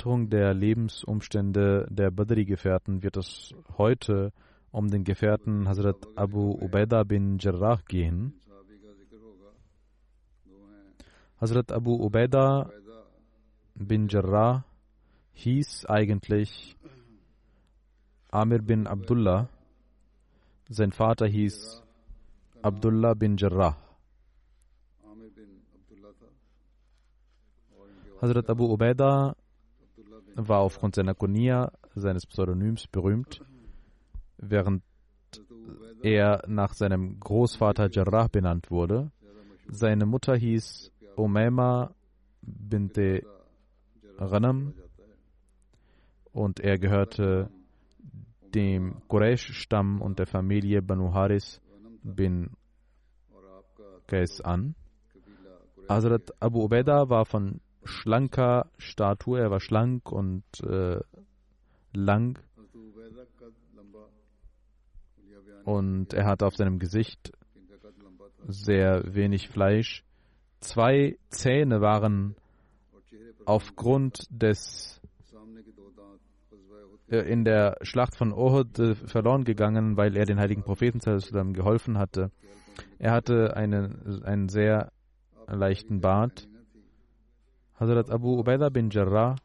Erläuterung der Lebensumstände der Badri-Gefährten wird es heute um den Gefährten Hazrat Abu Ubaidah bin Jarrah gehen. Hazrat Abu Ubaidah bin Jarrah hieß eigentlich Amir bin Abdullah. Sein Vater hieß Abdullah bin Jarrah. Hazrat Abu Ubaidah war aufgrund seiner Kunia, seines Pseudonyms, berühmt, während er nach seinem Großvater Jarrah benannt wurde. Seine Mutter hieß Umayma binte Ghanam und er gehörte dem Quraysh-Stamm und der Familie Banu Haris bin Qais an. Hazrat Abu Ubaidah war von schlanker Statur, er war schlank und äh, lang und er hatte auf seinem Gesicht sehr wenig Fleisch. Zwei Zähne waren aufgrund des äh, in der Schlacht von Uhud äh, verloren gegangen, weil er den heiligen Propheten geholfen hatte. Er hatte eine, einen sehr leichten Bart. Hazrat Abu Ubaidah bin Jarrah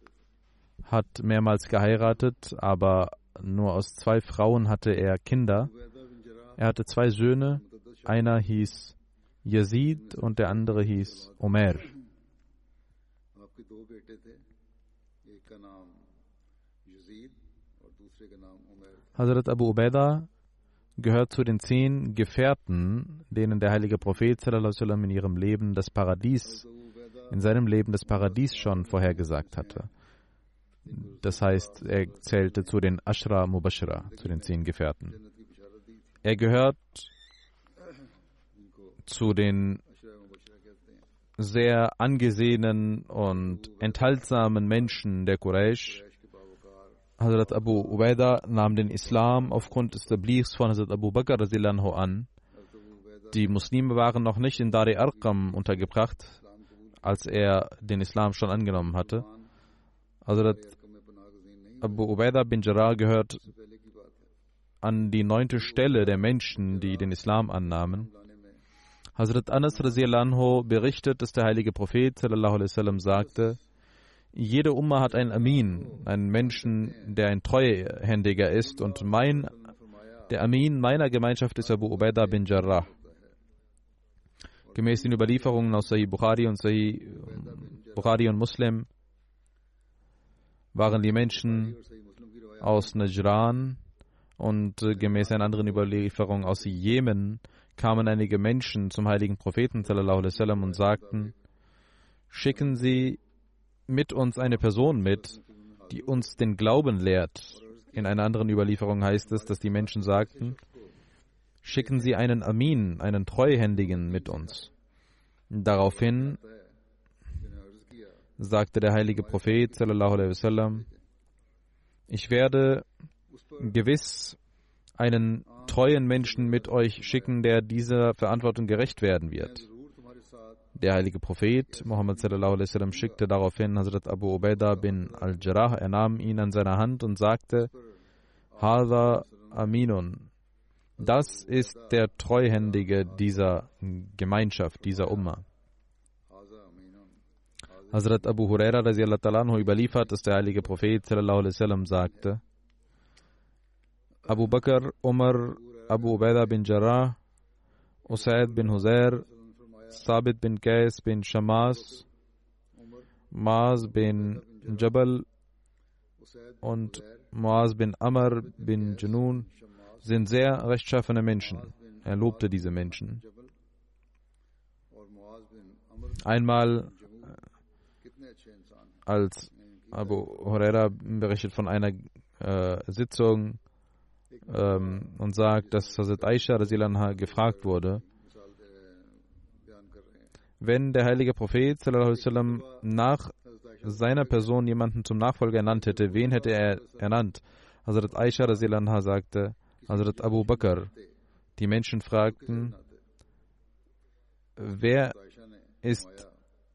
hat mehrmals geheiratet, aber nur aus zwei Frauen hatte er Kinder. Er hatte zwei Söhne, einer hieß Yazid und der andere hieß Omer. Hazrat Abu Ubaidah gehört zu den zehn Gefährten, denen der heilige Prophet in ihrem Leben das Paradies, in seinem Leben das Paradies schon vorhergesagt hatte. Das heißt, er zählte zu den Ashra Mubashra, zu den zehn Gefährten. Er gehört zu den sehr angesehenen und enthaltsamen Menschen der Quraysh. Hazrat Abu Ubaidah nahm den Islam aufgrund des Tablighs von Hazrat Abu Bakr an. Die Muslime waren noch nicht in Dari Arqam untergebracht, als er den Islam schon angenommen hatte. Hazrat Abu Ubaidah bin Jarrah gehört an die neunte Stelle der Menschen, die den Islam annahmen. Hazrat Anas anhu berichtet, dass der heilige Prophet sallam, sagte, jede Umma hat einen Amin, einen Menschen, der ein Treuhändiger ist und mein, der Amin meiner Gemeinschaft ist Abu Ubaidah bin Jarrah. Gemäß den Überlieferungen aus Sahih Bukhari und Sahih Bukhari und Muslim waren die Menschen aus Najran und äh, gemäß einer anderen Überlieferung aus Jemen kamen einige Menschen zum heiligen Propheten sallam, und sagten, schicken Sie mit uns eine Person mit, die uns den Glauben lehrt. In einer anderen Überlieferung heißt es, dass die Menschen sagten, schicken Sie einen Amin, einen Treuhändigen mit uns. Daraufhin sagte der heilige Prophet sallam, ich werde gewiss einen treuen Menschen mit euch schicken, der dieser Verantwortung gerecht werden wird. Der heilige Prophet Muhammad sallallahu alaihi wasallam schickte daraufhin Hazrat Abu Ubaidah bin al-Jarrah. Er nahm ihn an seine Hand und sagte: Hada Aminun. Das ist der Treuhändige dieser Gemeinschaft, dieser Umma. Hazrat Abu Huraira anhu überliefert, dass der heilige Prophet wasallam sagte: Abu Bakr, Umar, Abu Ubaidah bin Jarrah, Usaid bin Huzair, Sabit bin Qais bin Shamas, Maaz bin Jabal und Muaz bin Amr bin Junun sind sehr rechtschaffene Menschen. Er lobte diese Menschen. Einmal, als Abu Huraira berichtet von einer äh, Sitzung ähm, und sagt, dass Hazrat Aisha gefragt wurde, wenn der heilige Prophet sallam, nach seiner Person jemanden zum Nachfolger ernannt hätte, wen hätte er ernannt? Hazrat Aisha sagte, Hazrat Abu Bakr. Die Menschen fragten, wer ist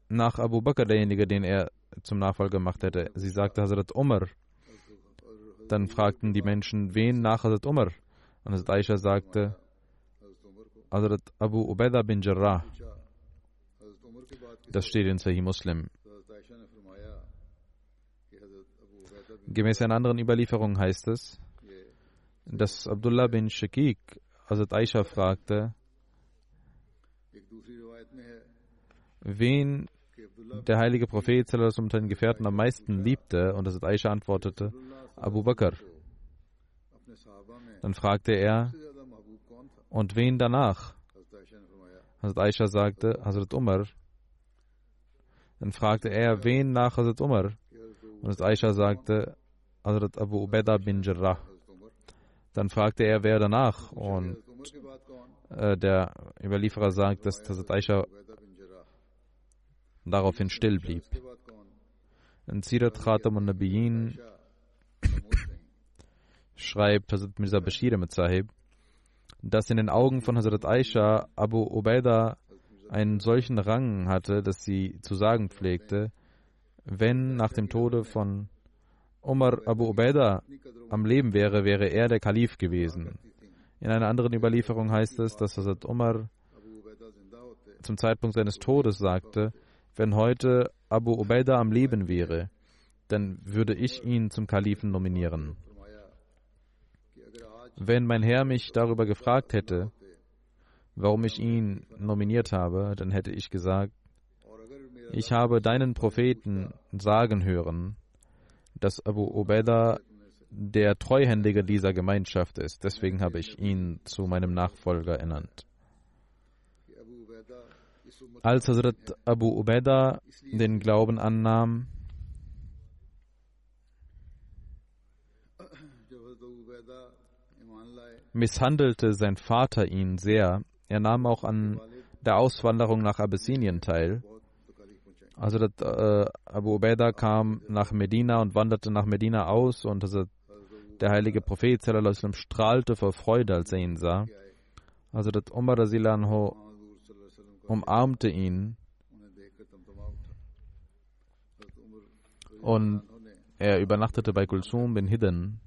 nach Abu Bakr derjenige, den er zum Nachfolger gemacht hätte? Sie sagte Hazrat Umar. Dann fragten die Menschen, wen nach Hazrat Umar? Und Hazrat Aisha sagte, Hazrat Abu Ubaidah bin Jarrah. Das steht in Sahih Muslim. Gemäß einer anderen Überlieferung heißt es, dass Abdullah bin Shakik Hazrat Aisha fragte, wen der heilige Prophet und seinen Gefährten am meisten liebte, und Hazrat Aisha antwortete, Abu Bakr. Dann fragte er, und wen danach? Hazrat Aisha sagte, Hazrat Umar. Dann fragte er, wen nach Hazrat Umar? Und Hazrat Aisha sagte, Hazrat Abu Ubaidah bin Jarrah. Dann fragte er, wer danach? Und äh, der Überlieferer sagt, dass Hazrat Aisha daraufhin still blieb. In Sirat Khatam und Nabiyin schreibt Hazrat Mirza Bashir mit Sahib, dass in den Augen von Hazrat Aisha Abu Ubaidah einen solchen Rang hatte, dass sie zu sagen pflegte, wenn nach dem Tode von Omar Abu Ubaidah am Leben wäre, wäre er der Kalif gewesen. In einer anderen Überlieferung heißt es, dass Hazrat Omar zum Zeitpunkt seines Todes sagte, wenn heute Abu Ubaidah am Leben wäre, dann würde ich ihn zum Kalifen nominieren. Wenn mein Herr mich darüber gefragt hätte, warum ich ihn nominiert habe, dann hätte ich gesagt, ich habe deinen Propheten sagen hören, dass Abu Ubaidah der Treuhändige dieser Gemeinschaft ist. Deswegen habe ich ihn zu meinem Nachfolger ernannt. Als Hazrat Abu Ubaidah den Glauben annahm, misshandelte sein Vater ihn sehr. Er nahm auch an der Auswanderung nach Abyssinien teil. Also äh, Abu Ubaidah kam nach Medina und wanderte nach Medina aus und also der heilige Prophet sallam, strahlte vor Freude, als er ihn sah. Also Umar Rasilanho umarmte ihn und er übernachtete bei Kulsum bin Hidden.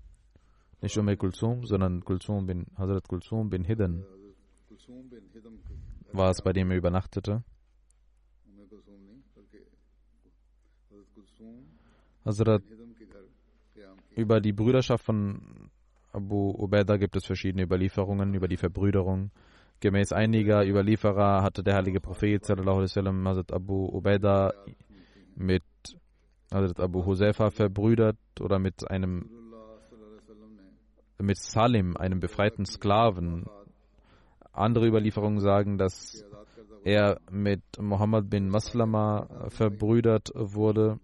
Nicht Umar Kulsum, sondern Kulsum bin Hazrat Kulsum bin Hidden war es, bei dem er übernachtete. Hazrat, über die Brüderschaft von Abu Ubaidah gibt es verschiedene Überlieferungen über die Verbrüderung. Gemäß einiger Überlieferer hatte der heilige Prophet sallam, Hazrat Abu Ubaidah mit Hazrat Abu Huzaifa verbrüdert oder mit einem mit Salim, einem befreiten Sklaven. Andere Überlieferungen sagen, dass er mit Muhammad bin Maslama verbrüdert wurde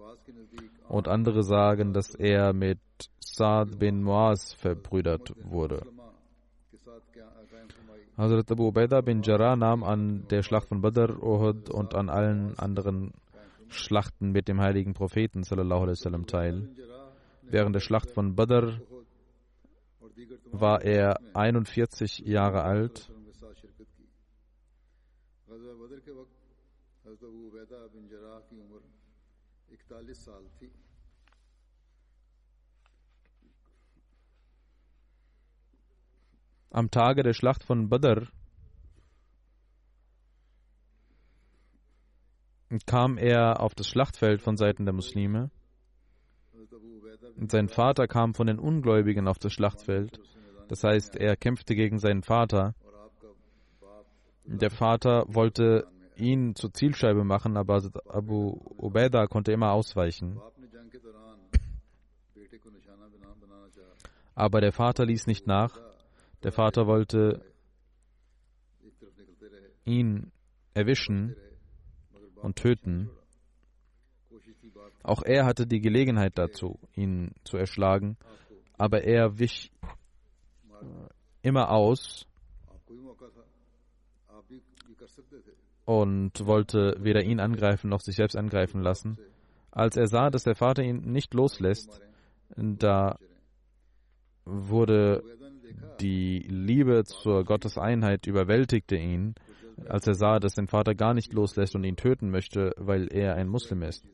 und andere sagen, dass er mit Saad bin Muaz verbrüdert wurde. Hazrat Abu Ubaidah bin Jarrah nahm an der Schlacht von Badr, Uhud und an allen anderen Schlachten mit dem heiligen Propheten sallam, teil. Während der Schlacht von Badr war er 41 Jahre alt. Hazrat Abu Ubaidah bin Jarrah am Tage der Schlacht von Badr kam er auf das Schlachtfeld von Seiten der Muslime. Sein Vater kam von den Ungläubigen auf das Schlachtfeld. Das heißt, er kämpfte gegen seinen Vater. Der Vater wollte ihn zur Zielscheibe machen, aber Abu Ubaida konnte immer ausweichen. Aber der Vater ließ nicht nach. Der Vater wollte ihn erwischen und töten. Auch er hatte die Gelegenheit dazu, ihn zu erschlagen, aber er wich äh, immer aus und wollte weder ihn angreifen noch sich selbst angreifen lassen. Als er sah, dass der Vater ihn nicht loslässt, da wurde die Liebe zur Gotteseinheit überwältigte ihn, als er sah, dass sein Vater gar nicht loslässt und ihn töten möchte, weil er ein Muslim ist,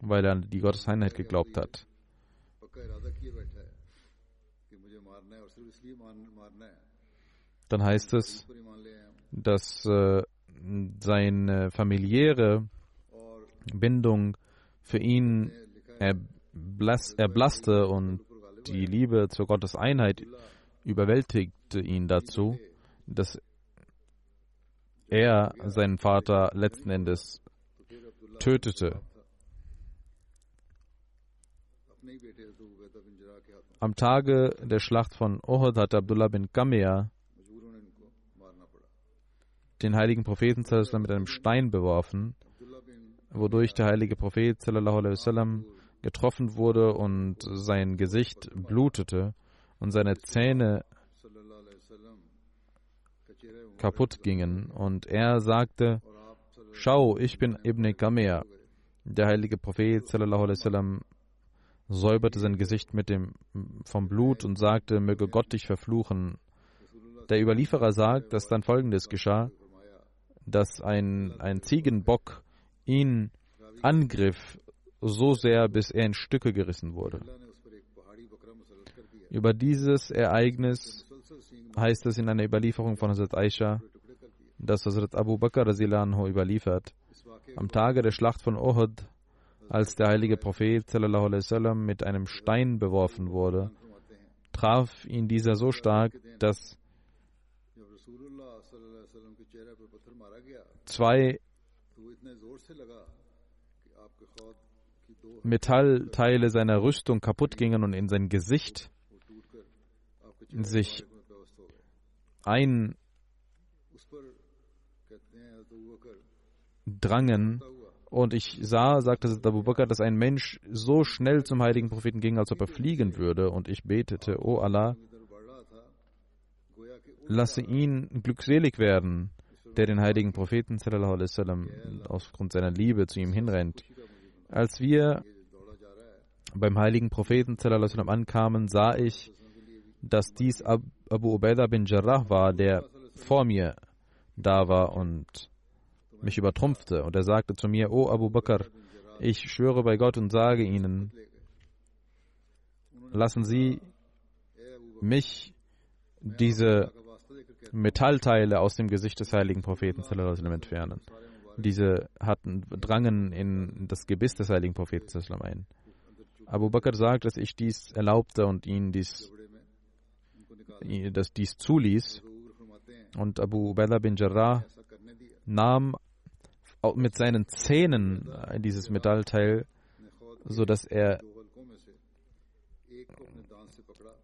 weil er an die Gotteseinheit geglaubt hat. Dann heißt es, dass äh, seine familiäre Bindung für ihn erblasste und die Liebe zur Gottes Einheit überwältigte ihn dazu, dass er seinen Vater letzten Endes tötete. Am Tage der Schlacht von Ohad hat Abdullah bin Kamea den heiligen Propheten mit einem Stein beworfen, wodurch der heilige Prophet getroffen wurde und sein Gesicht blutete und seine Zähne kaputt gingen. Und er sagte, schau, ich bin Ibn Kamer. Der heilige Prophet säuberte sein Gesicht mit dem, vom Blut und sagte, möge Gott dich verfluchen. Der Überlieferer sagt, dass dann folgendes geschah dass ein, ein Ziegenbock ihn angriff, so sehr, bis er in Stücke gerissen wurde. Über dieses Ereignis heißt es in einer Überlieferung von Hazrat Aisha, dass Hazrat Abu Bakr anhu überliefert. Am Tage der Schlacht von Uhud, als der heilige Prophet sallam, mit einem Stein beworfen wurde, traf ihn dieser so stark, dass zwei Metallteile seiner Rüstung kaputt gingen und in sein Gesicht sich eindrangen. Und ich sah, sagte Abu Bakr, dass ein Mensch so schnell zum heiligen Propheten ging, als ob er fliegen würde. Und ich betete, O Allah, lasse ihn glückselig werden der den heiligen Propheten sallam, aufgrund seiner Liebe zu ihm hinrennt. Als wir beim heiligen Propheten sallam, ankamen, sah ich, dass dies Abu Ubaidah bin Jarrah war, der vor mir da war und mich übertrumpfte. Und er sagte zu mir, O Abu Bakr, ich schwöre bei Gott und sage ihnen, lassen Sie mich diese Metallteile aus dem Gesicht des heiligen Propheten entfernen. Diese hatten, drangen in das Gebiss des heiligen Propheten ein. Abu Bakr sagt, dass ich dies erlaubte und ihn dies, dass dies zuließ. Und Abu Ubaidah bin Jarrah nahm mit seinen Zähnen dieses Metallteil, sodass er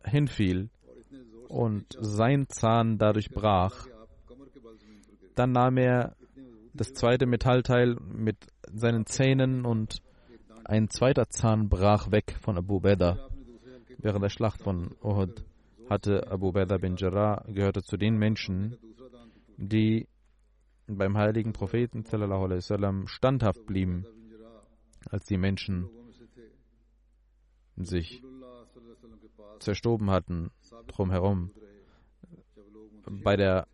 hinfiel und sein Zahn dadurch brach. Dann nahm er das zweite Metallteil mit seinen Zähnen und ein zweiter Zahn brach weg von Abu Beda. Während der Schlacht von Uhud hatte Abu Beda bin Jarrah gehörte zu den Menschen, die beim heiligen Propheten wasallam, standhaft blieben, als die Menschen sich zerstoben hatten drumherum. Bei der,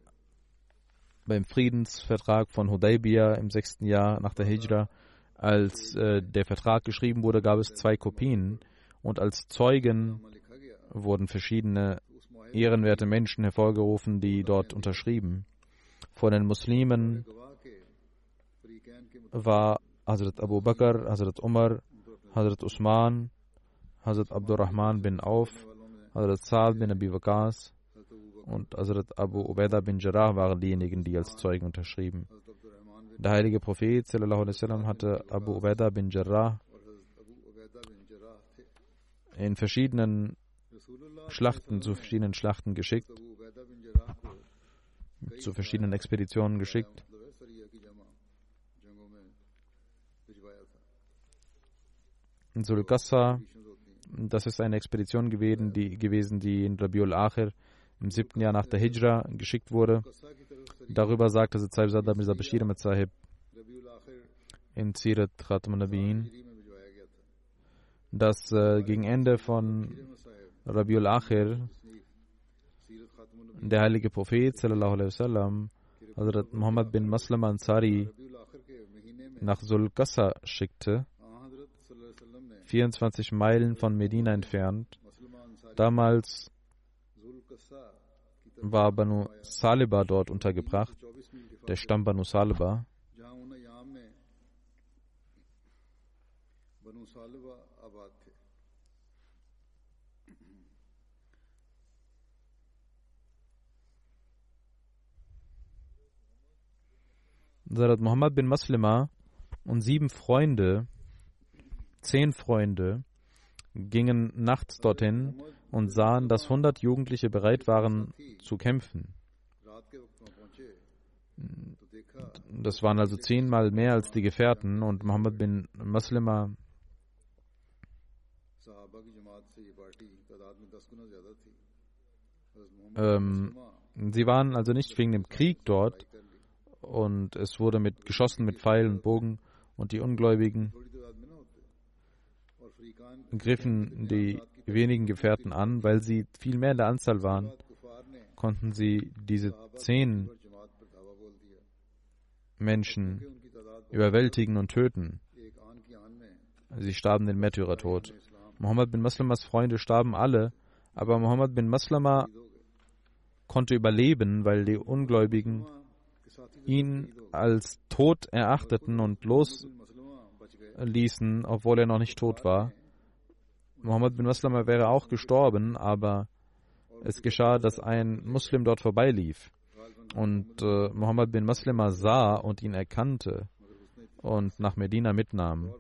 beim Friedensvertrag von Hudaybiyah im sechsten Jahr nach der Hijra, als äh, der Vertrag geschrieben wurde, gab es zwei Kopien und als Zeugen wurden verschiedene ehrenwerte Menschen hervorgerufen, die dort unterschrieben. Von den Muslimen war Hazrat Abu Bakr, Hazrat Umar, Hazrat Usman, Hazrat Abdurrahman bin Auf, Hazrat Saad bin Abi Waqas und Hazrat Abu Ubaidah bin Jarrah waren diejenigen, die als Zeugen unterschrieben. Der heilige Prophet sallam, hatte Abu Ubaidah bin Jarrah in verschiedenen Schlachten, zu verschiedenen Schlachten geschickt, zu verschiedenen Expeditionen geschickt. In Sulqassa, das ist eine Expedition gewesen, die, gewesen, die in Rabiul Akhir im siebten Jahr nach der Hijra geschickt wurde. Darüber sagte Saib Sada Mirza Bashir Ahmed Sahib in Sirat Nabiin, dass äh, gegen Ende von Rabiul Akhir der heilige Prophet sallallahu alaihi wasallam Hazrat Muhammad bin Maslam Ansari nach Sulqassa schickte, 24 Meilen von Medina entfernt. Damals war Banu Saliba dort untergebracht, der Stamm Banu Saliba. Sarat Muhammad bin Maslima und sieben Freunde, zehn Freunde, gingen nachts dorthin und sahen, dass 100 Jugendliche bereit waren zu kämpfen. Das waren also zehnmal mehr als die Gefährten und Muhammad bin Maslima ähm, sie waren also nicht wegen dem Krieg dort, und es wurde mit geschossen mit Pfeil und Bogen und die Ungläubigen griffen die wenigen Gefährten an, weil sie viel mehr in der Anzahl waren, konnten sie diese zehn Menschen überwältigen und töten. Sie starben den Märtyrertod. Muhammad bin Maslamas Freunde starben alle, aber Muhammad bin Maslama konnte überleben, weil die Ungläubigen ihn als tot erachteten und losließen, obwohl er noch nicht tot war. Muhammad bin Maslama wäre auch gestorben, aber es geschah, dass ein Muslim dort vorbeilief. Und äh, Muhammad bin Maslama sah und ihn erkannte und nach Medina mitnahm.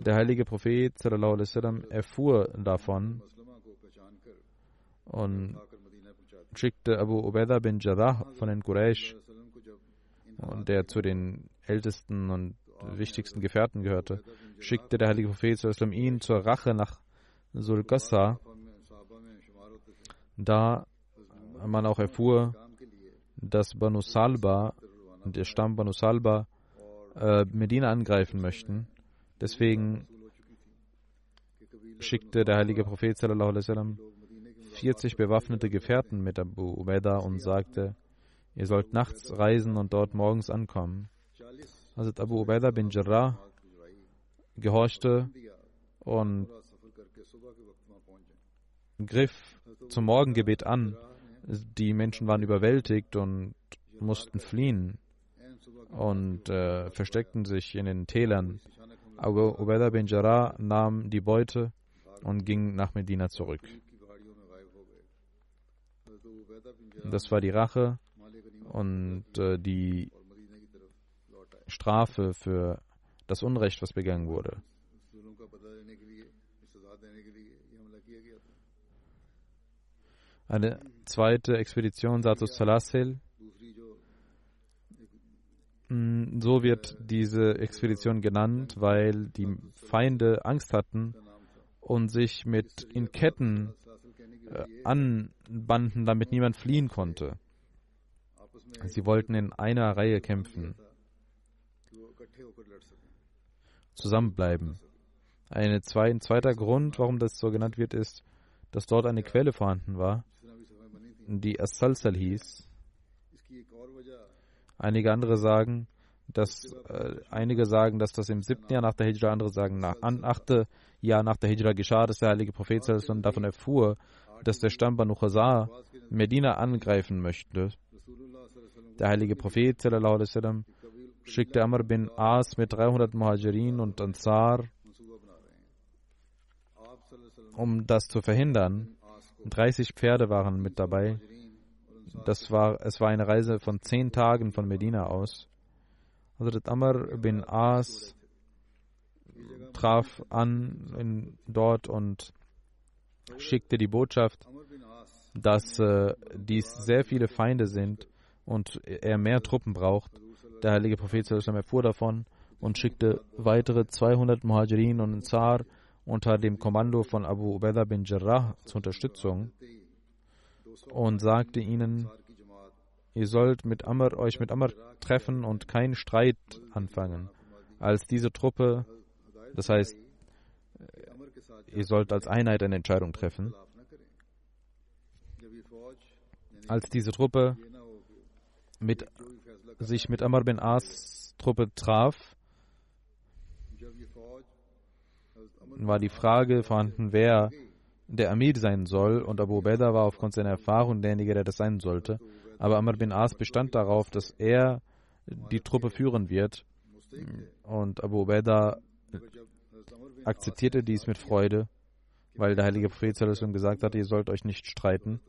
Der heilige Prophet sallam, erfuhr davon und schickte Abu Ubaidah bin Jarrah von den Quraysh der zu den ältesten und wichtigsten Gefährten gehörte, schickte der heilige Prophet ihn zur Rache nach Sulqassa, da man auch erfuhr, dass Banu Salba, der Stamm Banu Salba, äh, Medina angreifen möchten. Deswegen schickte der heilige Prophet 40 bewaffnete Gefährten mit Abu Ubaidah und sagte, Ihr sollt nachts reisen und dort morgens ankommen. Hazrat Abu Ubaidah bin Jarrah gehorchte und griff zum Morgengebet an. Die Menschen waren überwältigt und mussten fliehen und äh, versteckten sich in den Tälern. Abu Ubaidah bin Jarrah nahm die Beute und ging nach Medina zurück. Das war die Rache und äh, die Strafe für das Unrecht, was begangen wurde. Eine zweite Expedition Satus Salasil. Mm, so wird diese Expedition genannt, weil die Feinde Angst hatten und sich mit in Ketten äh, anbanden, damit niemand fliehen konnte. Sie wollten in einer Reihe kämpfen, zusammenbleiben. Ein zweiter Grund, warum das so genannt wird, ist, dass dort eine Quelle vorhanden war, die As-Salsal hieß. Einige andere sagen, dass äh, einige sagen, dass das im siebten Jahr nach der Hijra, andere sagen, nach an, achte Jahr nach der Hijra geschah, dass der heilige Prophet davon erfuhr, dass der Stamm Banu Khazar Medina angreifen möchte. Der heilige Prophet sallam, schickte Amr bin As mit 300 Muhajirin und Ansar, um das zu verhindern. 30 Pferde waren mit dabei. Das war, es war eine Reise von zehn Tagen von Medina aus. Hazrat Amr bin As traf an in, dort und schickte die Botschaft, dass äh, dies sehr viele Feinde sind und er mehr Truppen braucht. Der heilige Prophet erfuhr davon und schickte weitere 200 Muhajirin und Ansar unter dem Kommando von Abu Ubaidah bin Jarrah zur Unterstützung und sagte ihnen, ihr sollt mit Amr, euch mit Amr treffen und keinen Streit anfangen. Als diese Truppe, das heißt, ihr sollt als Einheit eine Entscheidung treffen. Als diese Truppe mit, sich mit Amr bin As Truppe traf, war die Frage vorhanden, wer der Amir sein soll, und Abu Ubaidah war aufgrund seiner Erfahrung derjenige, der das sein sollte. Aber Amr bin As bestand darauf, dass er die Truppe führen wird. Und Abu Ubaidah akzeptierte dies mit Freude, weil der heilige Prophet gesagt hat, ihr sollt euch nicht streiten.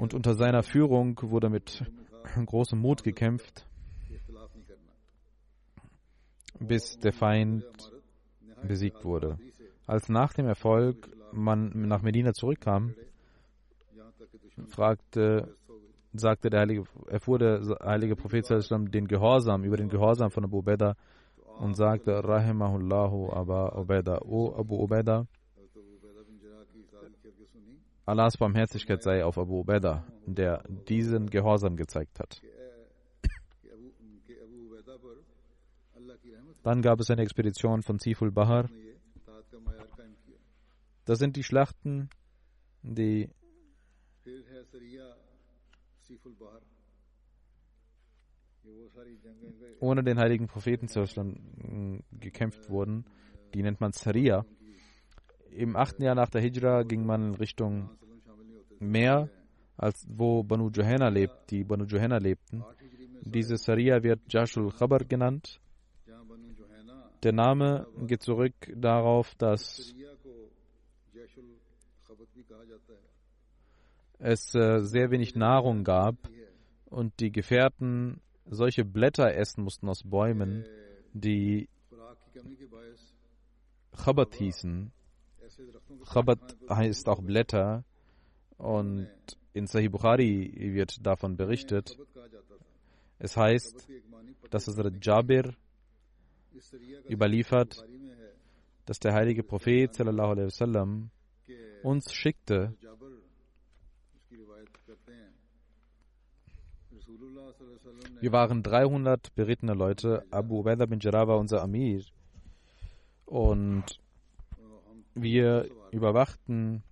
Und unter seiner Führung wurde mit großem Mut gekämpft, bis der Feind besiegt wurde. Als nach dem Erfolg man nach Medina zurückkam, fragte, sagte der heilige, erfuhr der heilige Prophet den Gehorsam über den Gehorsam von Abu Ubaidah und sagte, Rahimahullahu Aba Ubaidah, O Abu Ubaidah, Allahs Barmherzigkeit sei auf Abu Ubaidah, der diesen Gehorsam gezeigt hat. Dann gab es eine Expedition von Siful Bahar, das sind die Schlachten, die ohne den heiligen Propheten gekämpft wurden. Die nennt man Saria. Im achten Jahr nach der Hijra ging man in Richtung Meer, als wo Banu Johanna lebt, die Banu Johanna lebten. Diese Saria wird Jashul Khabar genannt. Der Name geht zurück darauf, dass es äh, sehr wenig Nahrung gab und die Gefährten solche Blätter essen mussten aus Bäumen, die Chabat hießen. Chabat heißt auch Blätter und in Sahih Bukhari wird davon berichtet. Es heißt, dass Hazrat Jabir überliefert, dass der heilige Prophet wasallam uns schickte, Wir waren 300 berittene Leute. Abu Ubaidah bin Jarrah war unser Amir. Und wir überwachten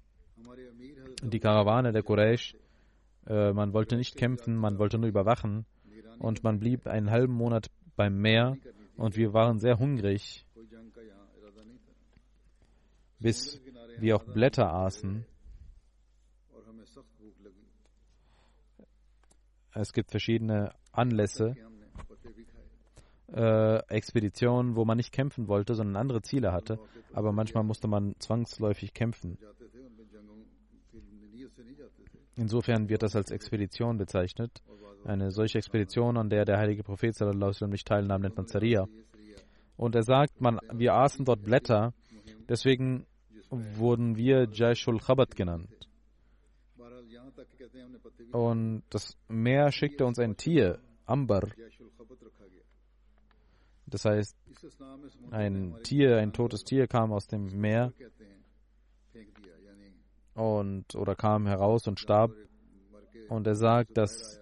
die Karawane der Quraysh. Äh, man wollte nicht kämpfen, man wollte nur überwachen. Und man blieb einen halben Monat beim Meer. Und wir waren sehr hungrig, bis wir auch Blätter aßen. Es gibt verschiedene Anlässe, äh, Expeditionen, wo man nicht kämpfen wollte, sondern andere Ziele hatte. Aber manchmal musste man zwangsläufig kämpfen. Insofern wird das als Expedition bezeichnet. Eine solche Expedition, an der der heilige Prophet sallam, nicht teilnahm, nennt man Zaria. Und er sagt, man, wir aßen dort Blätter, deswegen wurden wir Jaishul Khabat genannt. Und das Meer schickte uns ein Tier, Ambar. Das heißt, ein Tier, ein totes Tier kam aus dem Meer und oder kam heraus und starb. Und er sagt, dass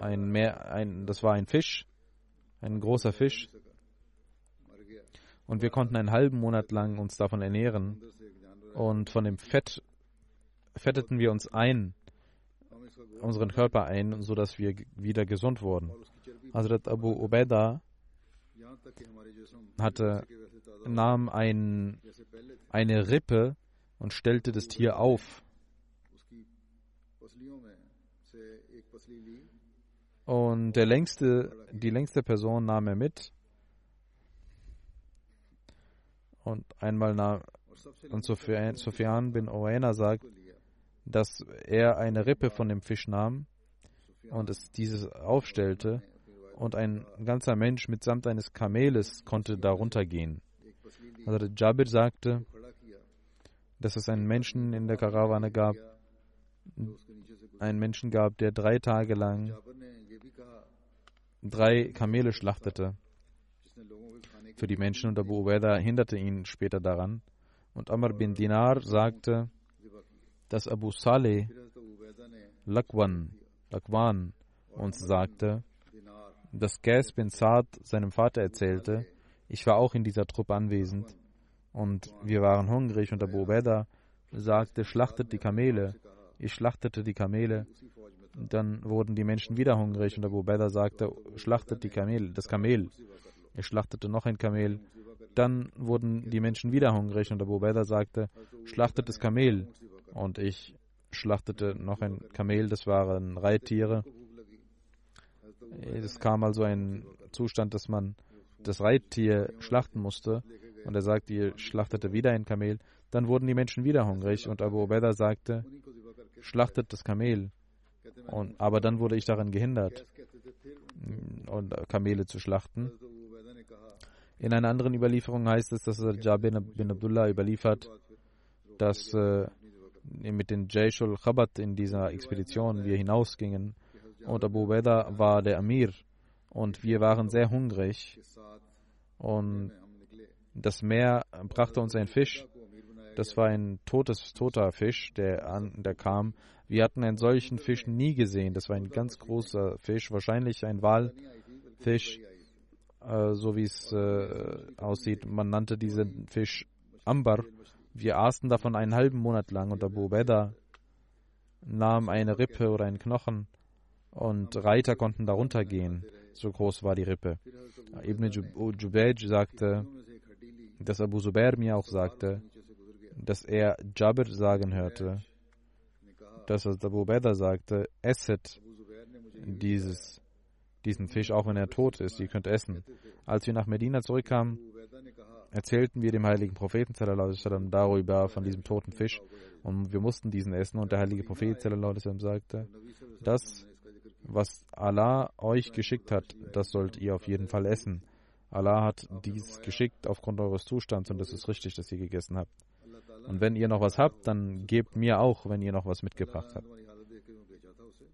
ein Meer, ein, das war ein Fisch, ein großer Fisch. Und wir konnten einen halben Monat lang uns davon ernähren. Und von dem Fett fetteten wir uns ein, unseren Körper ein, sodass wir wieder gesund wurden. Hazrat Abu Ubaidah hatte, nahm ein, eine Rippe und stellte das Tier auf. Und der längste, die längste Person nahm er mit. Und einmal nahm, und Sufyan bin Owaina sagt, dass er eine Rippe von dem Fisch nahm und es dieses aufstellte und ein ganzer Mensch mitsamt eines Kameles konnte darunter gehen. Also Jabir sagte, dass es einen Menschen in der Karawane gab, einen Menschen gab, der drei Tage lang drei Kamele schlachtete für die Menschen und Abu Ubaidah hinderte ihn später daran. Und Amr bin Dinar sagte, dass Abu Saleh Lakwan, Lakwan uns sagte, dass Qais bin Saad seinem Vater erzählte, ich war auch in dieser Truppe anwesend und wir waren hungrig und Abu Ubaidah sagte, schlachtet die Kamele. Ich schlachtete die Kamele. Dann wurden die Menschen wieder hungrig und Abu Ubaidah sagte, schlachtet die Kamel, das Kamel. Ich schlachtete noch ein Kamel. Dann wurden die Menschen wieder hungrig und Abu Ubaidah sagte, schlachtet das Kamel. Und ich schlachtete noch ein Kamel, das waren Reittiere. Es kam also ein Zustand, dass man das Reittier schlachten musste. Und er sagte, ihr schlachtete wieder ein Kamel. Dann wurden die Menschen wieder hungrig und Abu Ubaidah sagte, schlachtet das Kamel. Und, aber dann wurde ich daran gehindert, und Kamele zu schlachten. In einer anderen Überlieferung heißt es, dass Jabir bin Abdullah überliefert, dass äh, mit den Jayshul Khabat in dieser Expedition wir hinausgingen und Abu Ubaidah war der Amir und wir waren sehr hungrig und das Meer brachte uns einen Fisch. Das war ein totes, toter Fisch, der, an, der kam. Wir hatten einen solchen Fisch nie gesehen. Das war ein ganz großer Fisch, wahrscheinlich ein Walfisch, äh, so wie es äh, aussieht. Man nannte diesen Fisch Ambar. Wir aßen davon einen halben Monat lang und Abu Ubaidah nahm eine Rippe oder einen Knochen und Reiter konnten darunter gehen. So groß war die Rippe. Ibn Jubayj sagte, dass Abu Zubair mir auch sagte, dass er Jabir sagen hörte, dass Abu Ubaidah sagte, esset dieses, diesen Fisch, auch wenn er tot ist, ihr könnt essen. Als wir nach Medina zurückkamen, erzählten wir dem heiligen Propheten sallam, darüber, von diesem toten Fisch, und wir mussten diesen essen, und der heilige Prophet sallam, sagte, das, was Allah euch geschickt hat, das sollt ihr auf jeden Fall essen. Allah hat dies geschickt aufgrund eures Zustands und es ist richtig, dass ihr gegessen habt. Und wenn ihr noch was habt, dann gebt mir auch, wenn ihr noch was mitgebracht habt.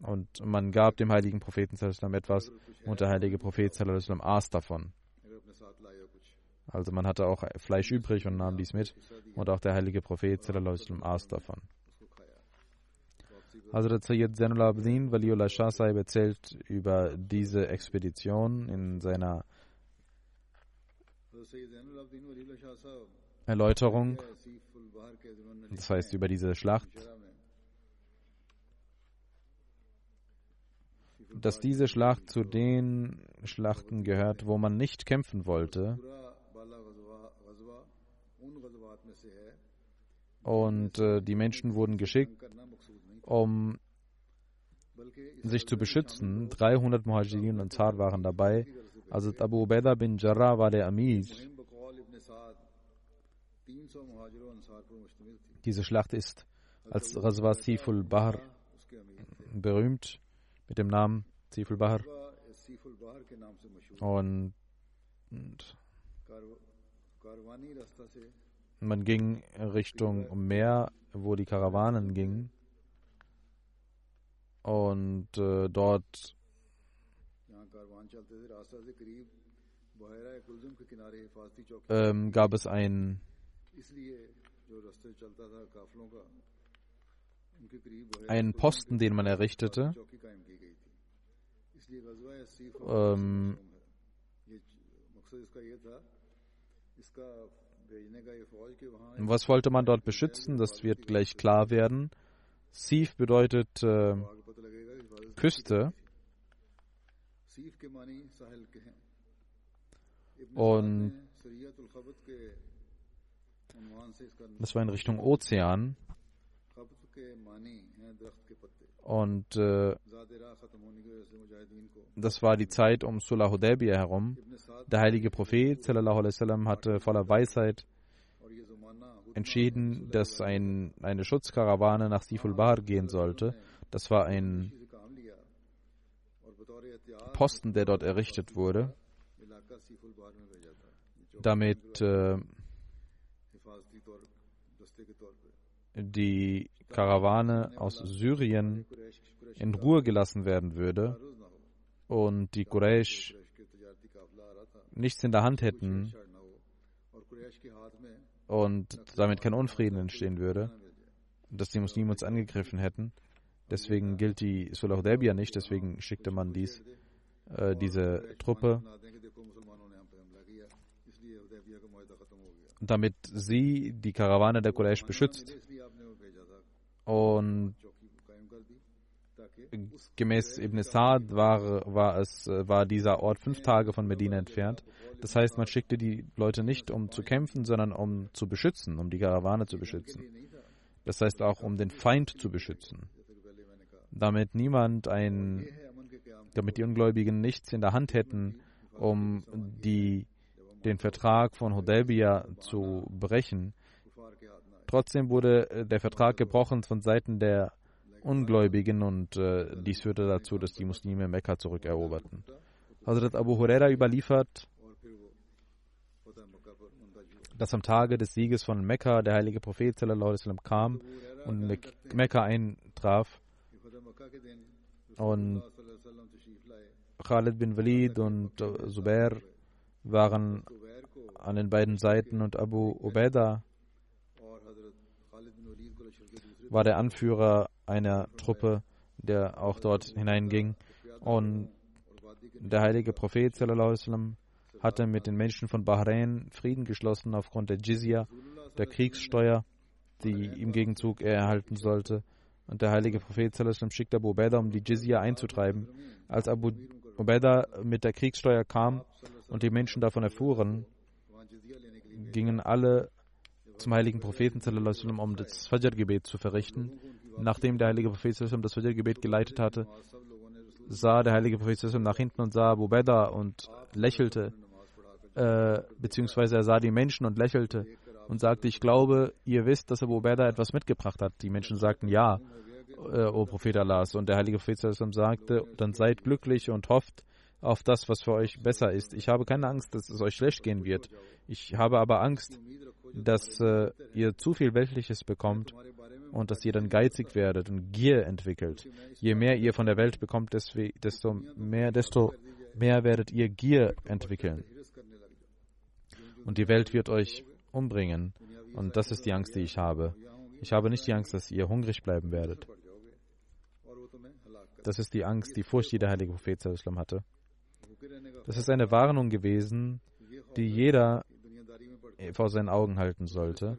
Und man gab dem heiligen Propheten etwas und der heilige Prophet aß davon. Also man hatte auch Fleisch übrig und nahm dies mit und auch der heilige Prophet aß davon. Hazrat Sayyid Zainul Abdin Waliullah Shah Sahib erzählt über diese Expedition in seiner Erläuterung, das heißt über diese Schlacht, dass diese Schlacht zu den Schlachten gehört, wo man nicht kämpfen wollte. Und äh, die Menschen wurden geschickt, um sich zu beschützen. 300 Muhajirin und Zar waren dabei. Also Abu Ubaidah bin Jarrah war der Amir. Diese Schlacht ist als Ghazwa Siful Bahr berühmt mit dem Namen Siful Bahr. Und man ging Richtung Meer, wo die Karawanen gingen. Und äh, dort ähm, gab es ein einen Posten, den man errichtete. Ähm, Was wollte man dort beschützen? Das wird gleich klar werden. Sif bedeutet äh, Küste. Und das war in Richtung Ozean. Und äh, das war die Zeit um Sulah Hudaybiyah herum. Der heilige Prophet sallam, hatte voller Weisheit entschieden, dass ein, eine Schutzkarawane nach Siful Bahar gehen sollte. Das war ein Posten, der dort errichtet wurde, damit äh, die Karawane aus Syrien in Ruhe gelassen werden würde und die Quraysh nichts in der Hand hätten und damit kein Unfrieden entstehen würde, dass die Muslime uns angegriffen hätten. Deswegen gilt die Sulh Hudaybiyah nicht, deswegen schickte man dies, äh, diese Truppe, damit sie die Karawane der Quraysh beschützt. Und gemäß Ibn Sa'd war, war, es, war dieser Ort fünf Tage von Medina entfernt. Das heißt, man schickte die Leute nicht, um zu kämpfen, sondern um zu beschützen, um die Karawane zu beschützen. Das heißt auch, um den Feind zu beschützen. Damit niemand ein, damit die Ungläubigen nichts in der Hand hätten, um die, den Vertrag von Hudaybiyah zu brechen. Trotzdem wurde der Vertrag gebrochen von Seiten der Ungläubigen und äh, dies führte dazu, dass die Muslime Mekka zurückeroberten. Hazrat Abu Huraira überliefert, dass am Tage des Sieges von Mekka der heilige Prophet sallam, kam und in Mekka eintraf und Khalid bin Walid und Zubair waren an den beiden Seiten und Abu Ubaidah war der Anführer einer Truppe, der auch dort hineinging. Und der heilige Prophet sallam, hatte mit den Menschen von Bahrain Frieden geschlossen aufgrund der Jizya, der Kriegssteuer, die im Gegenzug er erhalten sollte. Und der heilige Prophet sallam, schickte Abu Ubaidah, um die Jizya einzutreiben. Als Abu Ubaidah mit der Kriegssteuer kam und die Menschen davon erfuhren, gingen alle zum heiligen Propheten, um das Fajr-Gebet zu verrichten. Nachdem der heilige Prophet das Fajr-Gebet geleitet hatte, sah der heilige Prophet nach hinten und sah Abu Beda und lächelte, äh, beziehungsweise er sah die Menschen und lächelte und sagte, ich glaube, ihr wisst, dass Abu Beda etwas mitgebracht hat. Die Menschen sagten, ja, äh, o Prophet Allahs. Und der heilige Prophet sagte, dann seid glücklich und hofft auf das, was für euch besser ist. Ich habe keine Angst, dass es euch schlecht gehen wird. Ich habe aber Angst, dass äh, ihr zu viel Weltliches bekommt und dass ihr dann geizig werdet und Gier entwickelt. Je mehr ihr von der Welt bekommt, desto mehr, desto mehr werdet ihr Gier entwickeln. Und die Welt wird euch umbringen. Und das ist die Angst, die ich habe. Ich habe nicht die Angst, dass ihr hungrig bleiben werdet. Das ist die Angst, die Furcht, die der heilige Prophet hatte. Das ist eine Warnung gewesen, die jeder vor seinen Augen halten sollte.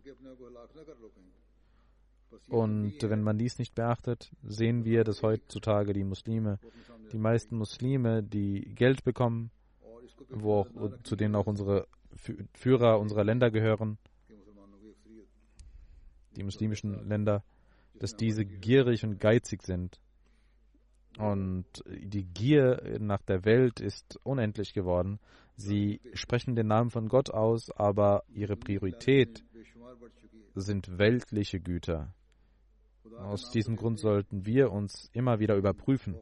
Und wenn man dies nicht beachtet, sehen wir, dass heutzutage die Muslime, die meisten Muslime, die Geld bekommen, wo auch, zu denen auch unsere Führer unserer Länder gehören, die muslimischen Länder, dass diese gierig und geizig sind. Und die Gier nach der Welt ist unendlich geworden. Sie sprechen den Namen von Gott aus, aber ihre Priorität sind weltliche Güter. Aus diesem Grund sollten wir uns immer wieder überprüfen,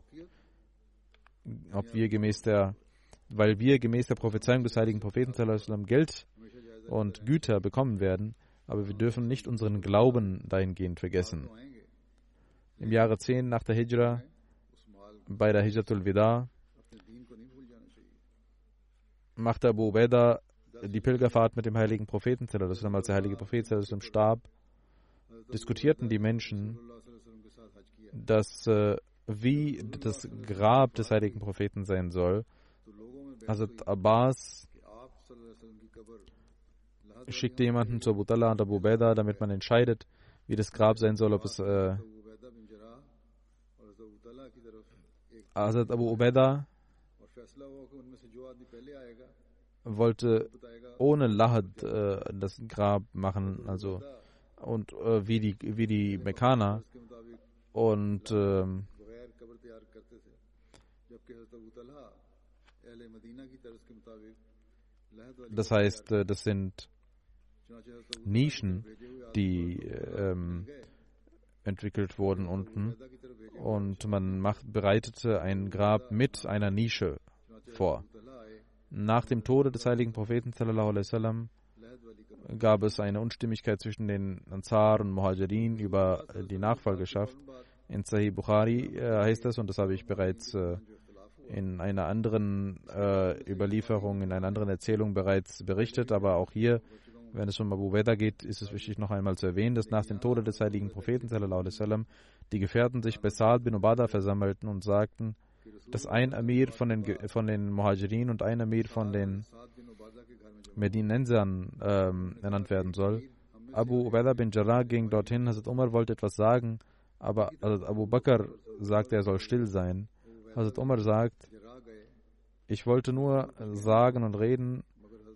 ob wir gemäß der, weil wir gemäß der Prophezeiung des heiligen Propheten Geld und Güter bekommen werden, aber wir dürfen nicht unseren Glauben dahingehend vergessen. Im Jahre 10 nach der Hijra, bei der Hijratul Wida, machte Abu Ubaidah die Pilgerfahrt mit dem heiligen Propheten, als der heilige Prophet starb, diskutierten die Menschen, dass äh, wie das Grab des heiligen Propheten sein soll. Also Abbas schickte jemanden zu Abu Talha und Abu Beda, damit man entscheidet, wie das Grab sein soll, ob es äh, Hazrat Abu Ubaidah wollte ohne Lahad äh, das Grab machen, also und äh, wie die wie die Mekkaner und ähm, das heißt, äh, das sind Nischen, die ähm, entwickelt wurden unten und man macht, bereitete ein Grab mit einer Nische vor. Nach dem Tode des heiligen Propheten sallam, gab es eine Unstimmigkeit zwischen den Ansar und Muhajirin über die Nachfolgeschaft. In Sahih Bukhari äh, heißt das, und das habe ich bereits äh, in einer anderen äh, Überlieferung, in einer anderen Erzählung bereits berichtet, aber auch hier, wenn es um Abu Weda geht, ist es wichtig noch einmal zu erwähnen, dass nach dem Tode des heiligen Propheten sallam, die Gefährten sich bei Saad bin Ubada versammelten und sagten, dass ein Amir von den, von den Muhajirin und ein Amir von den Medinensern ähm, ernannt werden soll. Abu Ubaidah bin Jarrah ging dorthin, Hazrat Umar wollte etwas sagen, aber Abu Bakr sagte, er soll still sein. Hazrat Umar sagt, ich wollte nur sagen und reden,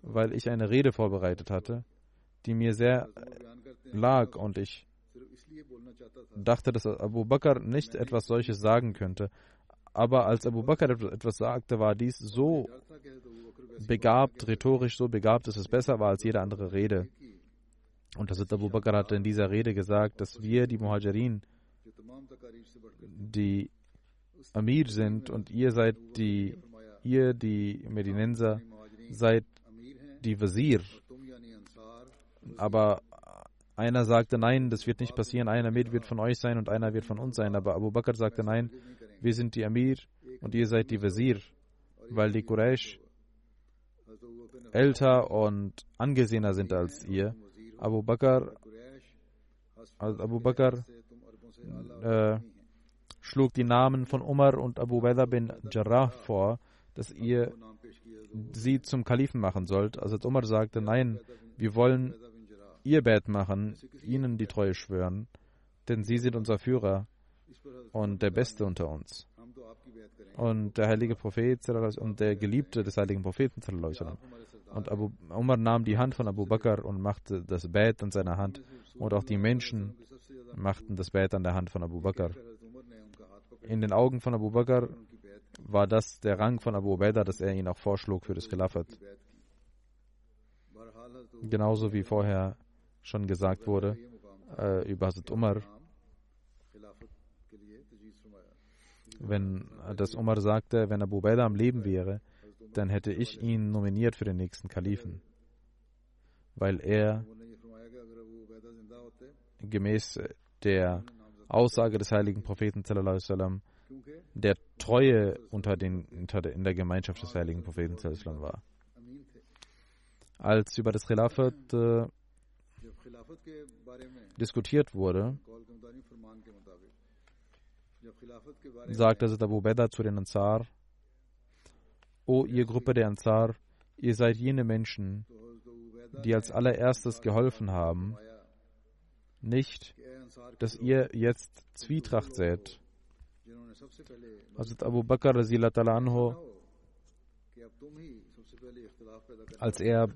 weil ich eine Rede vorbereitet hatte, die mir sehr lag und ich dachte, dass Abu Bakr nicht etwas solches sagen könnte. Aber als Abu Bakr etwas sagte, war dies so begabt, rhetorisch so begabt, dass es besser war als jede andere Rede. Und das Abu Bakr hatte in dieser Rede gesagt, dass wir, die Muhajirin, die Amir sind und ihr seid die, ihr, die Medinenser, seid die Wazir. Aber einer sagte, nein, das wird nicht passieren, einer Amir wird von euch sein und einer wird von uns sein. Aber Abu Bakr sagte, nein, wir sind die Amir und ihr seid die Wazir, weil die Quraysh älter und angesehener sind als ihr. Abu Bakr, also Abu Bakr äh, schlug die Namen von Umar und Abu Bakr bin Jarrah vor, dass ihr sie zum Kalifen machen sollt. Also Umar sagte, nein, wir wollen ihr Bett machen, ihnen die Treue schwören, denn sie sind unser Führer und der Beste unter uns. Und der heilige Prophet und der Geliebte des heiligen Propheten. Und Abu Umar nahm die Hand von Abu Bakr und machte das Bett an seiner Hand. Und auch die Menschen machten das Bett an der Hand von Abu Bakr. In den Augen von Abu Bakr war das der Rang von Abu Ubaidah, dass er ihn auch vorschlug für das Khilafat. Genauso wie vorher schon gesagt wurde äh, über Hazrat Umar. Wenn das Umar sagte, wenn Abu Ubaidah am Leben wäre, dann hätte ich ihn nominiert für den nächsten Kalifen, weil er gemäß der Aussage des heiligen Propheten der Treue unter den, unter der, in der Gemeinschaft des heiligen Propheten war. Als über das Khilafat äh, diskutiert wurde, sagte Hazrat Abu Beda zu den Ansar, O ihr Gruppe der Ansar, ihr seid jene Menschen, die als allererstes geholfen haben, nicht, dass ihr jetzt Zwietracht seht. Hazrat Abu Bakr anhu, als er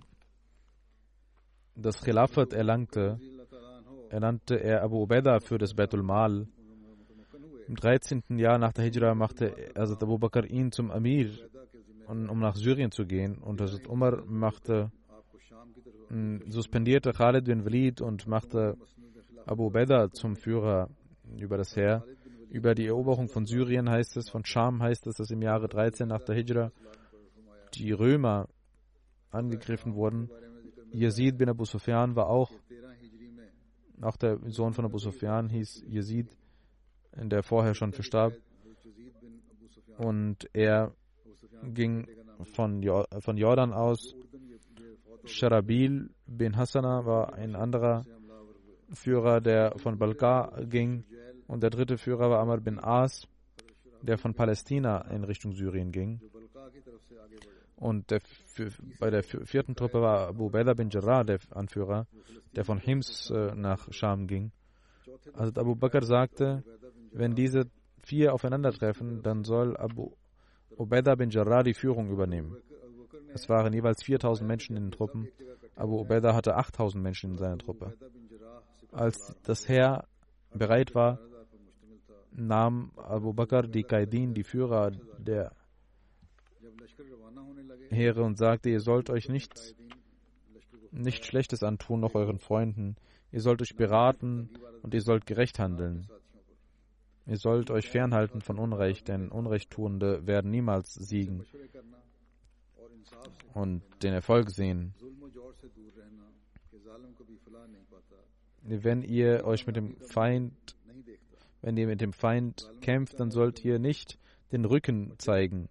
das Khilafat erlangte, ernannte er Abu Ubaidah für das Betul Mal. Im 13. Jahr nach der Hijra machte Hazrat Abu Bakr ihn zum Amir, um nach Syrien zu gehen. Und Hazrat Umar machte, suspendierte Khalid bin Walid und machte Abu Ubaidah zum Führer über das Heer. Über die Eroberung von Syrien heißt es, von Scham heißt es, dass im Jahre 13 nach der Hijra die Römer angegriffen wurden. Yazid bin Abu Sufyan war auch, auch der Sohn von Abu Sufyan hieß Yazid, der vorher schon verstarb. Und er ging von, von Jordan aus. Sharabil bin Hassana war ein anderer Führer, der von Balka ging. Und der dritte Führer war Amr bin As. der von Palästina in Richtung Syrien ging. Und der, bei der vierten Truppe war Abu Ubaidah bin Jarrah der Anführer, der von Hims äh, nach Scham ging. Also Abu Bakr sagte, wenn diese vier aufeinandertreffen, dann soll Abu Ubaidah bin Jarrah die Führung übernehmen. Es waren jeweils 4000 Menschen in den Truppen. Abu Ubaidah hatte 8000 Menschen in seiner Truppe. Als das Heer bereit war, nahm Abu Bakr die Qaidin, die Führer der Heere, und sagte, ihr sollt euch nichts, nichts Schlechtes antun, noch euren Freunden. Ihr sollt euch beraten und ihr sollt gerecht handeln. Ihr sollt euch fernhalten von Unrecht, denn Unrechttuende werden niemals siegen und den Erfolg sehen. Wenn ihr euch mit dem Feind, wenn ihr mit dem Feind kämpft, dann sollt ihr nicht den Rücken zeigen,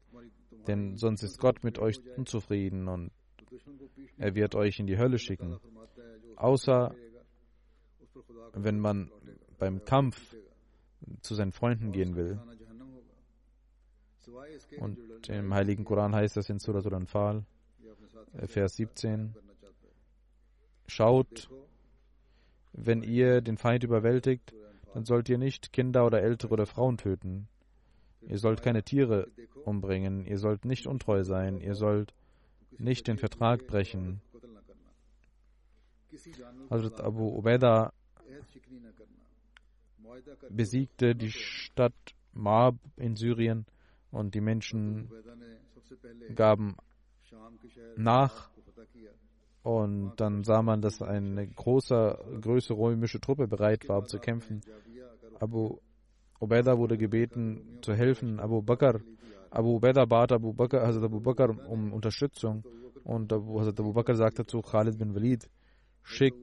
denn sonst ist Gott mit euch unzufrieden und er wird euch in die Hölle schicken. Außer wenn man beim Kampf zu seinen Freunden gehen will. Und im Heiligen Koran heißt das in Surah Al-Anfal, Vers 17, Schaut, wenn ihr den Feind überwältigt, dann sollt ihr nicht Kinder oder Ältere oder Frauen töten. Ihr sollt keine Tiere umbringen, ihr sollt nicht untreu sein, ihr sollt nicht den Vertrag brechen. Hazrat Abu Ubaidah besiegte die Stadt Maab in Syrien und die Menschen gaben nach und dann sah man, dass eine große, größere römische Truppe bereit war, um zu kämpfen. Abu Ubaidah wurde gebeten, zu helfen. Abu Bakr, Abu Ubaidah bat Abu Bakr, Hazrat Abu Bakr um Unterstützung. Und Abu, Hazrat Abu Bakr sagte zu Khalid bin Walid, schick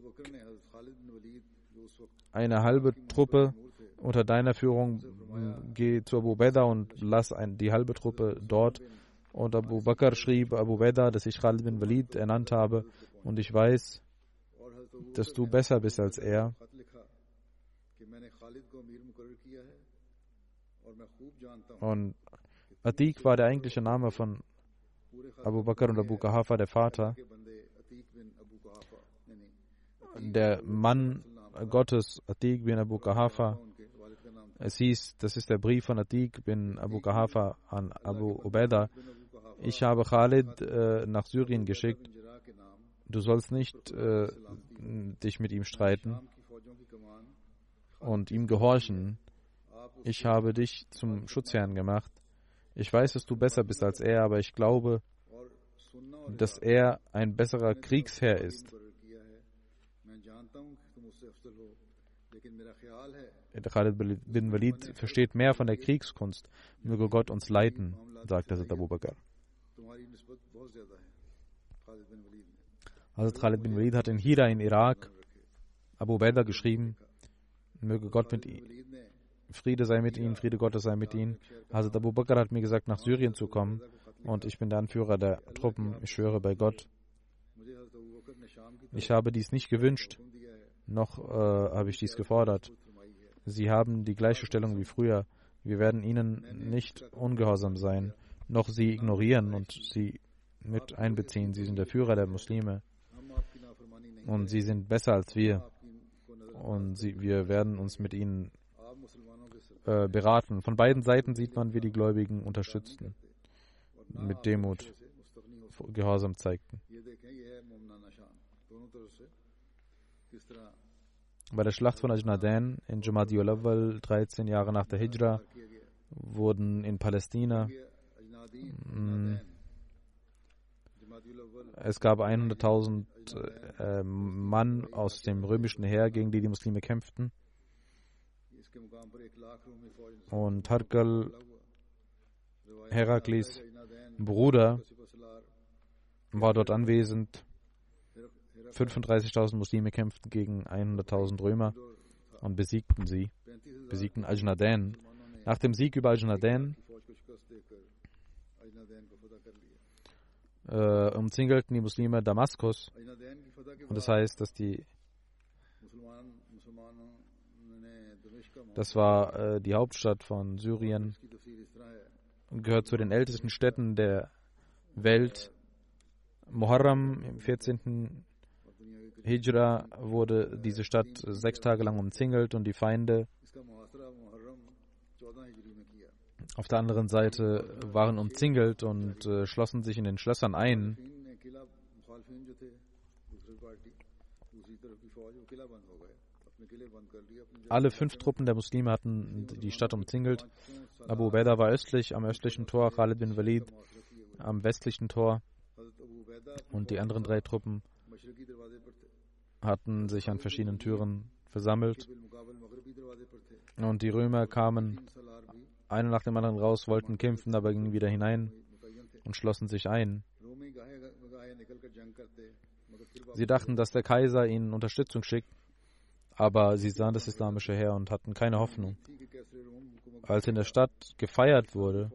eine halbe Truppe unter deiner Führung, geh zu Abu Ubaidah und lass ein, die halbe Truppe dort. Und Abu Bakr schrieb Abu Ubaidah, dass ich Khalid bin Walid ernannt habe und ich weiß, dass du besser bist als er. Und Atik war der eigentliche Name von Abu Bakr und Abu Kahafa, der Vater. Der Mann Gottes, Atik bin Abu Kahafa. Es hieß, das ist der Brief von Atik bin Abu Kahafa an Abu Ubaidah. Ich habe Khalid äh, nach Syrien geschickt. Du sollst nicht äh, dich mit ihm streiten und ihm gehorchen. Ich habe dich zum Schutzherrn gemacht. Ich weiß, dass du besser bist als er, aber ich glaube, dass er ein besserer Kriegsherr ist. Khalid bin Walid versteht mehr von der Kriegskunst. Möge Gott uns leiten, sagte Hazrat Abu Bakr. Hazrat Khalid bin Walid hat in Hira in Irak Abu Ubaidah geschrieben, möge Gott mit ihm, Friede sei mit ihnen, Friede Gottes sei mit ihnen. Hazrat Abu Bakr hat mir gesagt, nach Syrien zu kommen und ich bin der Anführer der Truppen, ich schwöre bei Gott. Ich habe dies nicht gewünscht, noch äh, habe ich dies gefordert. Sie haben die gleiche Stellung wie früher. Wir werden ihnen nicht ungehorsam sein, noch sie ignorieren und sie mit einbeziehen. Sie sind der Führer der Muslime und sie sind besser als wir und sie, wir werden uns mit ihnen äh, beraten. Von beiden Seiten sieht man, wie die Gläubigen unterstützten, mit Demut Gehorsam zeigten. Bei der Schlacht von Ajnadan in Jumadiul Awal, 13 Jahre nach der Hijra, wurden in Palästina mh, es gab 100.000 äh, Mann aus dem römischen Heer, gegen die die Muslime kämpften. Und Harkal, Heraklis Bruder, war dort anwesend. 35.000 Muslime kämpften gegen 100.000 Römer und besiegten sie, besiegten Ajnadan. Nach dem Sieg über Ajnadan äh, umzingelten die Muslime Damaskus. Und das heißt, dass die Das war äh, die Hauptstadt von Syrien und gehört zu den ältesten Städten der Welt. Muharram im 14. Hijra wurde diese Stadt sechs Tage lang umzingelt und die Feinde auf der anderen Seite waren umzingelt und äh, schlossen sich in den Schlössern ein. Alle fünf Truppen der Muslime hatten die Stadt umzingelt. Abu Ubaidah war östlich, am östlichen Tor, Khalid bin Walid am westlichen Tor und die anderen drei Truppen hatten sich an verschiedenen Türen versammelt. Und die Römer kamen einer nach dem anderen raus, wollten kämpfen, aber gingen wieder hinein und schlossen sich ein. Sie dachten, dass der Kaiser ihnen Unterstützung schickt, aber sie sahen das islamische Heer und hatten keine Hoffnung. Als in der Stadt gefeiert wurde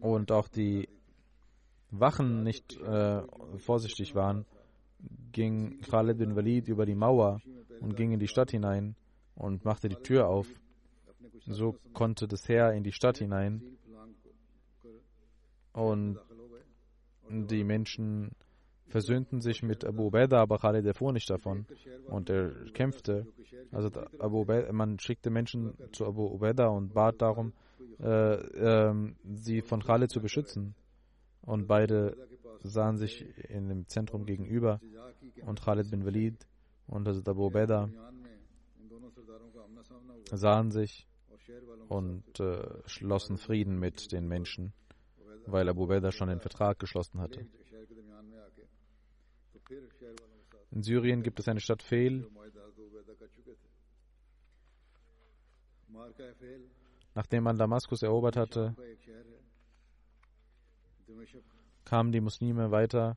und auch die Wachen nicht äh, vorsichtig waren, ging Khalid bin Walid über die Mauer und ging in die Stadt hinein und machte die Tür auf. So konnte das Heer in die Stadt hinein und die Menschen versöhnten sich mit Abu Ubaidah, aber Khalid erfuhr nicht davon und er kämpfte. Also Abu Ubaidah, man schickte Menschen zu Abu Ubaidah und bat darum, äh, äh, sie von Khalid zu beschützen. Und beide sahen sich in dem Zentrum gegenüber und Khalid bin Walid und Hazrat Abu Ubaidah sahen sich und äh, schlossen Frieden mit den Menschen, weil Abu Ubaidah schon den Vertrag geschlossen hatte. In Syrien gibt es eine Stadt Fehl. Nachdem man Damaskus erobert hatte, kamen die Muslime weiter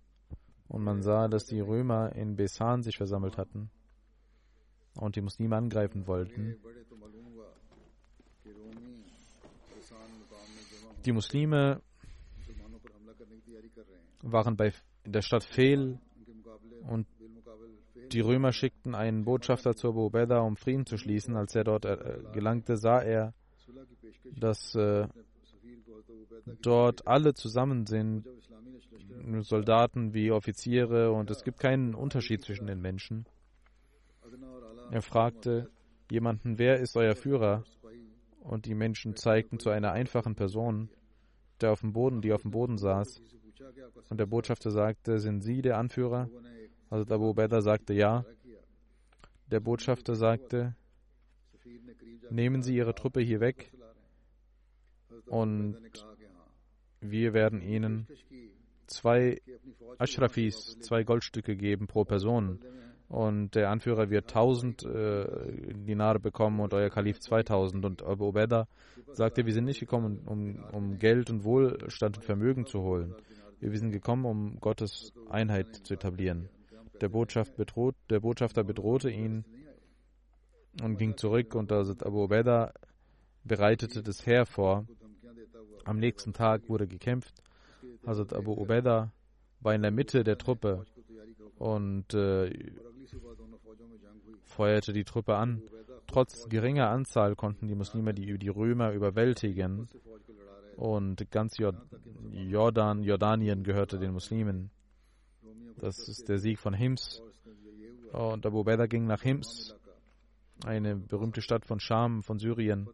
und man sah, dass die Römer in Besan sich versammelt hatten und die Muslime angreifen wollten. Die Muslime waren bei der Stadt Fehl und die Römer schickten einen Botschafter zu Abu um Frieden zu schließen. Als er dort äh, gelangte, sah er, dass äh, dort alle zusammen sind, Soldaten wie Offiziere, und es gibt keinen Unterschied zwischen den Menschen. Er fragte jemanden, wer ist euer Führer? Und die Menschen zeigten zu einer einfachen Person, der auf dem Boden, die auf dem Boden saß. Und der Botschafter sagte, sind Sie der Anführer? Also Abu Ubaidah sagte ja. Der Botschafter sagte, nehmen Sie Ihre Truppe hier weg und wir werden Ihnen zwei Ashrafis, zwei Goldstücke geben pro Person. Und der Anführer wird 1000 äh, Dinare bekommen und euer Kalif 2000. Und Abu Ubaidah sagte, wir sind nicht gekommen, um, um Geld und Wohlstand und Vermögen zu holen. Wir sind gekommen, um Gottes Einheit zu etablieren. Der, Botschaft bedroht, der Botschafter bedrohte ihn und ging zurück und Hazrat Abu Ubaidah bereitete das Heer vor. Am nächsten Tag wurde gekämpft. Hazrat Abu Ubaidah war in der Mitte der Truppe und äh, feuerte die Truppe an. Trotz geringer Anzahl konnten die Muslime die, die Römer überwältigen und ganz Jordan, Jordanien gehörte den Muslimen. Das ist der Sieg von Hims. Und Abu Ubaidah ging nach Hims, eine berühmte Stadt von Scham, von Syrien.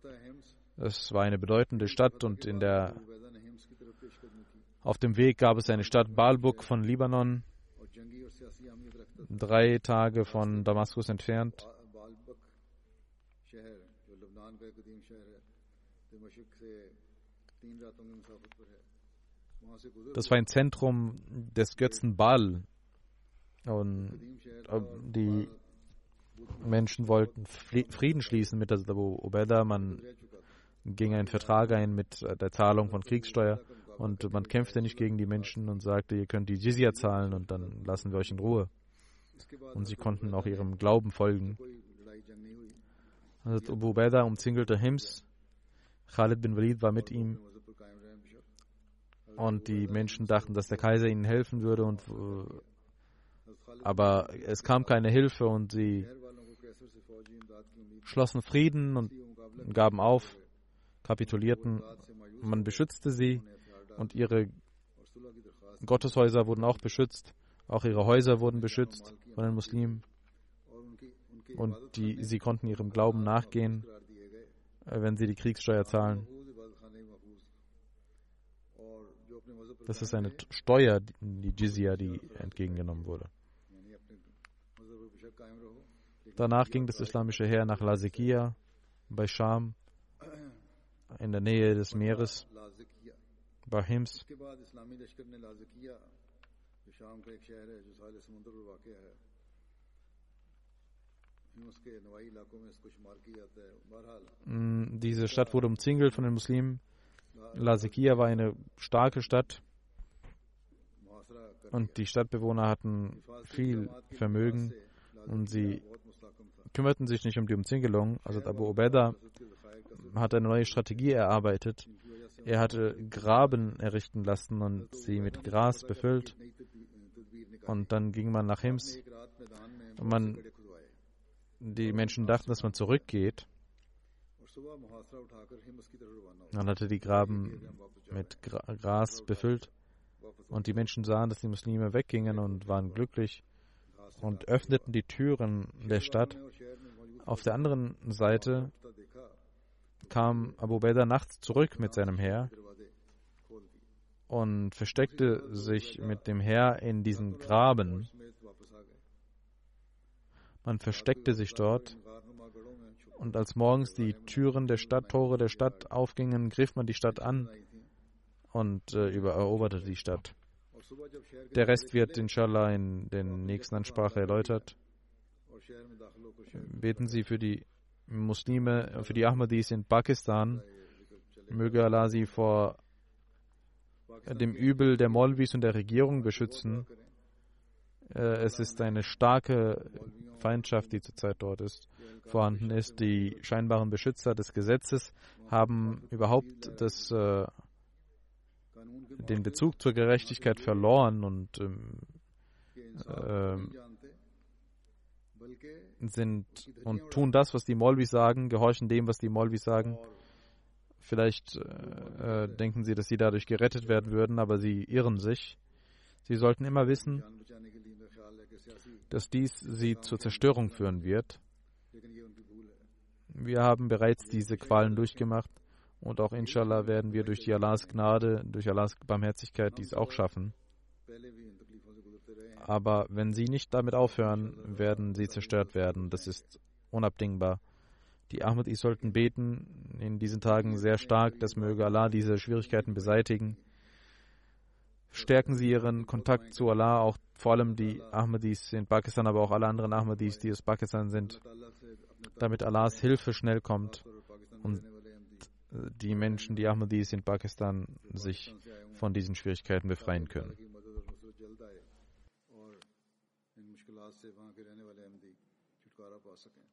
Es war eine bedeutende Stadt und in der auf dem Weg gab es eine Stadt Baalbuk von Libanon, drei Tage von Damaskus entfernt. Das war ein Zentrum des Götzen Baal. Und die Menschen wollten Frieden schließen mit Abu Ubaidah. Man ging einen Vertrag ein mit der Zahlung von Kriegssteuer und man kämpfte nicht gegen die Menschen und sagte, ihr könnt die Jizya zahlen und dann lassen wir euch in Ruhe. Und sie konnten auch ihrem Glauben folgen. Also Abu Ubaidah umzingelte Hims. Khalid bin Walid war mit ihm. Und die Menschen dachten, dass der Kaiser ihnen helfen würde. Und, aber es kam keine Hilfe und sie schlossen Frieden und gaben auf, kapitulierten. Man beschützte sie und ihre Gotteshäuser wurden auch beschützt. Auch ihre Häuser wurden beschützt von den Muslimen. Und die, sie konnten ihrem Glauben nachgehen, äh, wenn sie die Kriegssteuer zahlen. Das ist eine Steuer, die Jizya, die entgegengenommen wurde. Danach ging das islamische Heer nach Lazikia bei Scham in der Nähe des Meeres bei Hims. Mm, diese Stadt wurde umzingelt von den Muslimen. Lazikia war eine starke Stadt und die Stadtbewohner hatten viel Vermögen und sie kümmerten sich nicht um die Umzingelung. Also Abu Ubaidah hat eine neue Strategie erarbeitet. Er hatte Graben errichten lassen und sie mit Gras befüllt. Und dann ging man nach Hims. Man, die Menschen dachten, dass man zurückgeht. Man hatte die Graben mit Gras befüllt. Und die Menschen sahen, dass die Muslime weggingen und waren glücklich und öffneten die Türen der Stadt. Auf der anderen Seite kam Abu Bakr nachts zurück mit seinem Heer und versteckte sich mit dem Heer in diesen Graben. Man versteckte sich dort und als morgens die Türen der Stadt, Tore der Stadt aufgingen, griff man die Stadt an und äh, eroberte die Stadt. Der Rest wird inshallah in der nächsten Ansprache erläutert. Beten Sie für die Muslime, für die Ahmadis in Pakistan. Möge Allah sie vor dem Übel der Molvis und der Regierung beschützen. Äh, es ist eine starke Feindschaft, die zurzeit dort ist, vorhanden ist. Die scheinbaren Beschützer des Gesetzes haben überhaupt das äh, den Bezug zur Gerechtigkeit verloren und ähm, äh, sind und tun das, was die Molvis sagen, gehorchen dem, was die Molvis sagen. Vielleicht äh, äh, denken sie, dass sie dadurch gerettet werden würden, aber sie irren sich. Sie sollten immer wissen, dass dies sie zur Zerstörung führen wird. Wir haben bereits diese Qualen durchgemacht und auch inshallah werden wir durch die Allahs Gnade, durch Allahs Barmherzigkeit dies auch schaffen. Aber wenn sie nicht damit aufhören, werden sie zerstört werden. Das ist unabdingbar. Die Ahmadis sollten beten in diesen Tagen sehr stark, dass möge Allah diese Schwierigkeiten beseitigen. Stärken Sie Ihren Kontakt zu Allah, auch vor allem die Ahmadis in Pakistan, aber auch alle anderen Ahmadis, die aus Pakistan sind, damit Allahs Hilfe schnell kommt und die Menschen, die Ahmadis in Pakistan sich von diesen Schwierigkeiten befreien können. Alhamdulillah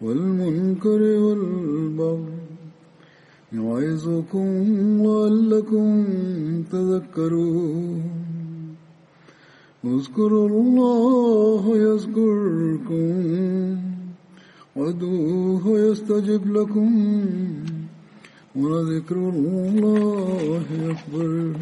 والمنكر والبغي يعظكم لعلكم تذكرون. اذكروا الله يذكركم وادعوه يستجب لكم ولذكر الله أكبر.